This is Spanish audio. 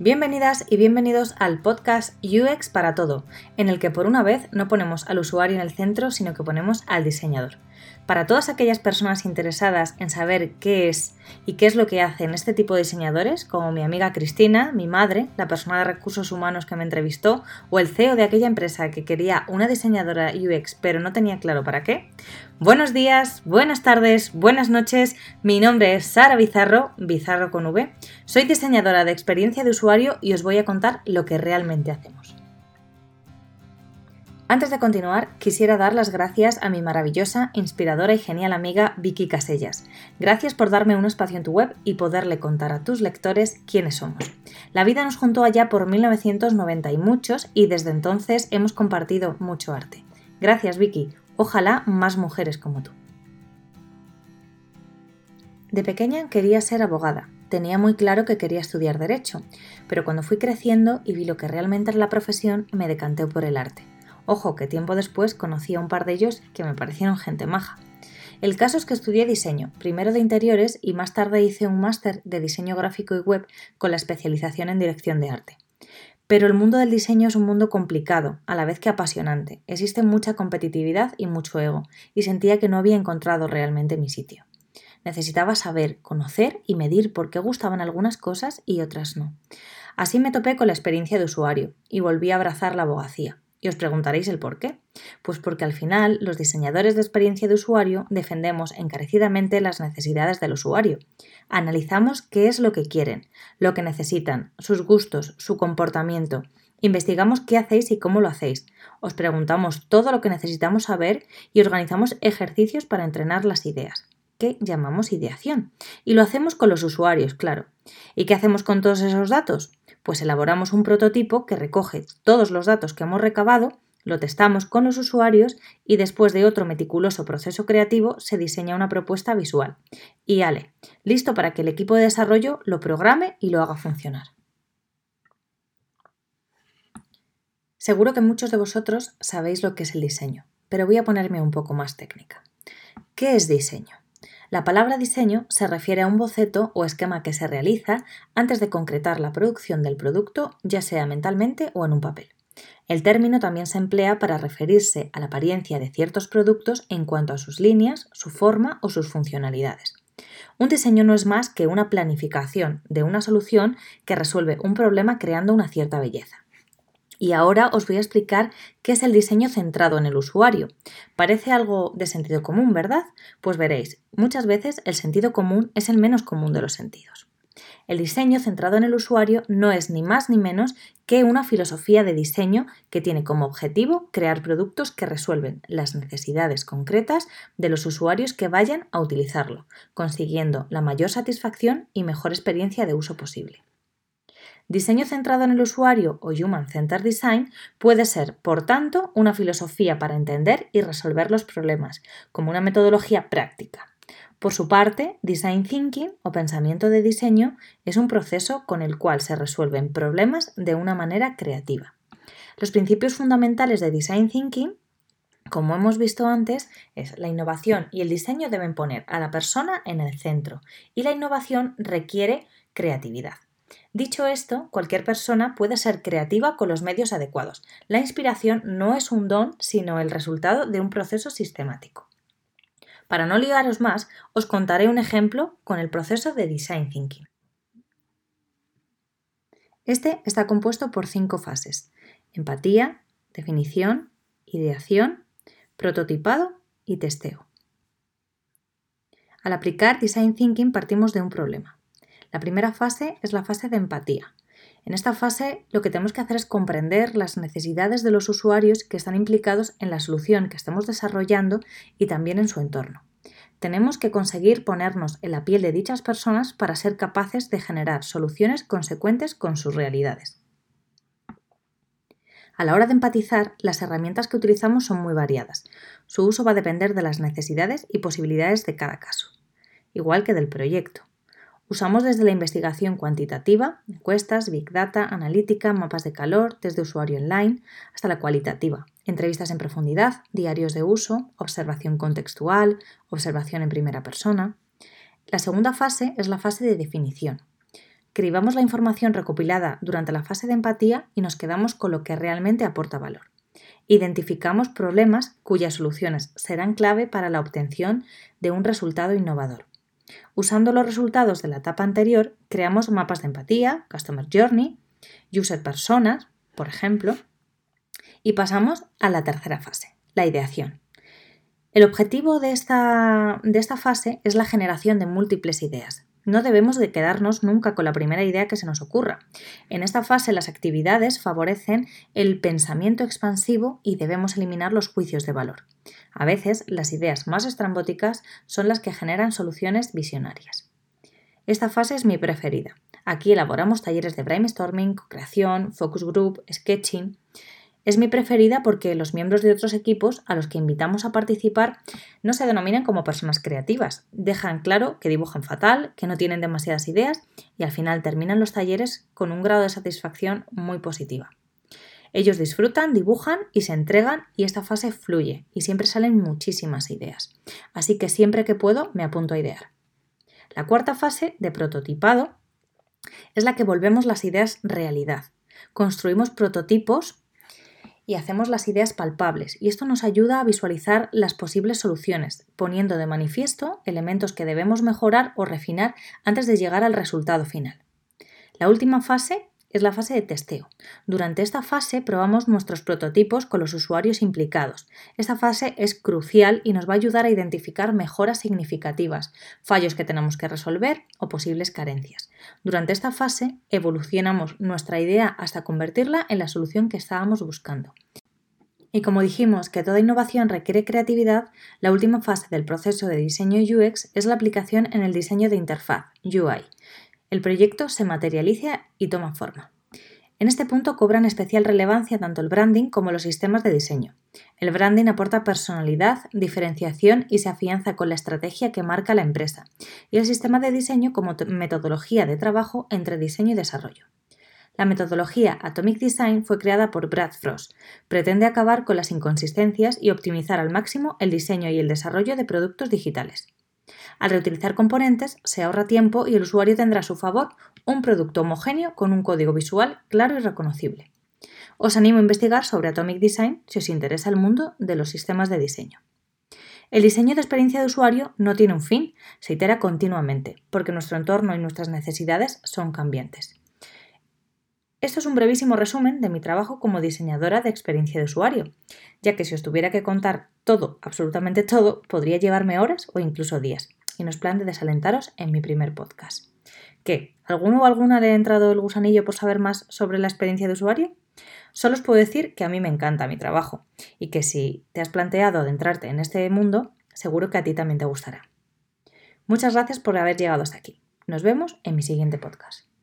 Bienvenidas y bienvenidos al podcast UX para todo, en el que por una vez no ponemos al usuario en el centro, sino que ponemos al diseñador. Para todas aquellas personas interesadas en saber qué es y qué es lo que hacen este tipo de diseñadores, como mi amiga Cristina, mi madre, la persona de recursos humanos que me entrevistó, o el CEO de aquella empresa que quería una diseñadora UX pero no tenía claro para qué. Buenos días, buenas tardes, buenas noches. Mi nombre es Sara Bizarro, Bizarro con V. Soy diseñadora de experiencia de usuario y os voy a contar lo que realmente hacemos. Antes de continuar, quisiera dar las gracias a mi maravillosa, inspiradora y genial amiga Vicky Casellas. Gracias por darme un espacio en tu web y poderle contar a tus lectores quiénes somos. La vida nos juntó allá por 1990 y muchos y desde entonces hemos compartido mucho arte. Gracias Vicky, ojalá más mujeres como tú. De pequeña quería ser abogada, tenía muy claro que quería estudiar derecho, pero cuando fui creciendo y vi lo que realmente es la profesión, me decanté por el arte. Ojo, que tiempo después conocí a un par de ellos que me parecieron gente maja. El caso es que estudié diseño, primero de interiores y más tarde hice un máster de diseño gráfico y web con la especialización en dirección de arte. Pero el mundo del diseño es un mundo complicado, a la vez que apasionante. Existe mucha competitividad y mucho ego, y sentía que no había encontrado realmente mi sitio. Necesitaba saber, conocer y medir por qué gustaban algunas cosas y otras no. Así me topé con la experiencia de usuario y volví a abrazar la abogacía. Y os preguntaréis el por qué. Pues porque al final los diseñadores de experiencia de usuario defendemos encarecidamente las necesidades del usuario. Analizamos qué es lo que quieren, lo que necesitan, sus gustos, su comportamiento. Investigamos qué hacéis y cómo lo hacéis. Os preguntamos todo lo que necesitamos saber y organizamos ejercicios para entrenar las ideas que llamamos ideación. Y lo hacemos con los usuarios, claro. ¿Y qué hacemos con todos esos datos? Pues elaboramos un prototipo que recoge todos los datos que hemos recabado, lo testamos con los usuarios y después de otro meticuloso proceso creativo se diseña una propuesta visual. Y ale, listo para que el equipo de desarrollo lo programe y lo haga funcionar. Seguro que muchos de vosotros sabéis lo que es el diseño, pero voy a ponerme un poco más técnica. ¿Qué es diseño? La palabra diseño se refiere a un boceto o esquema que se realiza antes de concretar la producción del producto, ya sea mentalmente o en un papel. El término también se emplea para referirse a la apariencia de ciertos productos en cuanto a sus líneas, su forma o sus funcionalidades. Un diseño no es más que una planificación de una solución que resuelve un problema creando una cierta belleza. Y ahora os voy a explicar qué es el diseño centrado en el usuario. Parece algo de sentido común, ¿verdad? Pues veréis, muchas veces el sentido común es el menos común de los sentidos. El diseño centrado en el usuario no es ni más ni menos que una filosofía de diseño que tiene como objetivo crear productos que resuelven las necesidades concretas de los usuarios que vayan a utilizarlo, consiguiendo la mayor satisfacción y mejor experiencia de uso posible. Diseño centrado en el usuario o Human Centered Design puede ser, por tanto, una filosofía para entender y resolver los problemas, como una metodología práctica. Por su parte, Design Thinking o pensamiento de diseño es un proceso con el cual se resuelven problemas de una manera creativa. Los principios fundamentales de Design Thinking como hemos visto antes, es la innovación y el diseño deben poner a la persona en el centro y la innovación requiere creatividad. Dicho esto, cualquier persona puede ser creativa con los medios adecuados. La inspiración no es un don, sino el resultado de un proceso sistemático. Para no ligaros más, os contaré un ejemplo con el proceso de Design Thinking. Este está compuesto por cinco fases. Empatía, definición, ideación, prototipado y testeo. Al aplicar Design Thinking partimos de un problema. La primera fase es la fase de empatía. En esta fase lo que tenemos que hacer es comprender las necesidades de los usuarios que están implicados en la solución que estamos desarrollando y también en su entorno. Tenemos que conseguir ponernos en la piel de dichas personas para ser capaces de generar soluciones consecuentes con sus realidades. A la hora de empatizar, las herramientas que utilizamos son muy variadas. Su uso va a depender de las necesidades y posibilidades de cada caso, igual que del proyecto. Usamos desde la investigación cuantitativa, encuestas, big data, analítica, mapas de calor, test de usuario online, hasta la cualitativa, entrevistas en profundidad, diarios de uso, observación contextual, observación en primera persona. La segunda fase es la fase de definición. cribamos la información recopilada durante la fase de empatía y nos quedamos con lo que realmente aporta valor. Identificamos problemas cuyas soluciones serán clave para la obtención de un resultado innovador. Usando los resultados de la etapa anterior, creamos mapas de empatía, Customer Journey, User Personas, por ejemplo, y pasamos a la tercera fase, la ideación. El objetivo de esta, de esta fase es la generación de múltiples ideas. No debemos de quedarnos nunca con la primera idea que se nos ocurra. En esta fase las actividades favorecen el pensamiento expansivo y debemos eliminar los juicios de valor. A veces las ideas más estrambóticas son las que generan soluciones visionarias. Esta fase es mi preferida. Aquí elaboramos talleres de brainstorming, co-creación, focus group, sketching. Es mi preferida porque los miembros de otros equipos a los que invitamos a participar no se denominan como personas creativas, dejan claro que dibujan fatal, que no tienen demasiadas ideas y al final terminan los talleres con un grado de satisfacción muy positiva. Ellos disfrutan, dibujan y se entregan y esta fase fluye y siempre salen muchísimas ideas. Así que siempre que puedo me apunto a idear. La cuarta fase de prototipado es la que volvemos las ideas realidad. Construimos prototipos y hacemos las ideas palpables, y esto nos ayuda a visualizar las posibles soluciones, poniendo de manifiesto elementos que debemos mejorar o refinar antes de llegar al resultado final. La última fase es la fase de testeo. Durante esta fase probamos nuestros prototipos con los usuarios implicados. Esta fase es crucial y nos va a ayudar a identificar mejoras significativas, fallos que tenemos que resolver o posibles carencias. Durante esta fase evolucionamos nuestra idea hasta convertirla en la solución que estábamos buscando. Y como dijimos que toda innovación requiere creatividad, la última fase del proceso de diseño UX es la aplicación en el diseño de interfaz, UI el proyecto se materializa y toma forma. En este punto cobran especial relevancia tanto el branding como los sistemas de diseño. El branding aporta personalidad, diferenciación y se afianza con la estrategia que marca la empresa, y el sistema de diseño como metodología de trabajo entre diseño y desarrollo. La metodología Atomic Design fue creada por Brad Frost. Pretende acabar con las inconsistencias y optimizar al máximo el diseño y el desarrollo de productos digitales. Al reutilizar componentes se ahorra tiempo y el usuario tendrá a su favor un producto homogéneo con un código visual claro y reconocible. Os animo a investigar sobre Atomic Design si os interesa el mundo de los sistemas de diseño. El diseño de experiencia de usuario no tiene un fin, se itera continuamente, porque nuestro entorno y nuestras necesidades son cambiantes. Esto es un brevísimo resumen de mi trabajo como diseñadora de experiencia de usuario, ya que si os tuviera que contar todo, absolutamente todo, podría llevarme horas o incluso días, y no es plan de desalentaros en mi primer podcast. ¿Qué? ¿Alguno o alguna le ha entrado el gusanillo por saber más sobre la experiencia de usuario? Solo os puedo decir que a mí me encanta mi trabajo y que si te has planteado adentrarte en este mundo, seguro que a ti también te gustará. Muchas gracias por haber llegado hasta aquí. Nos vemos en mi siguiente podcast.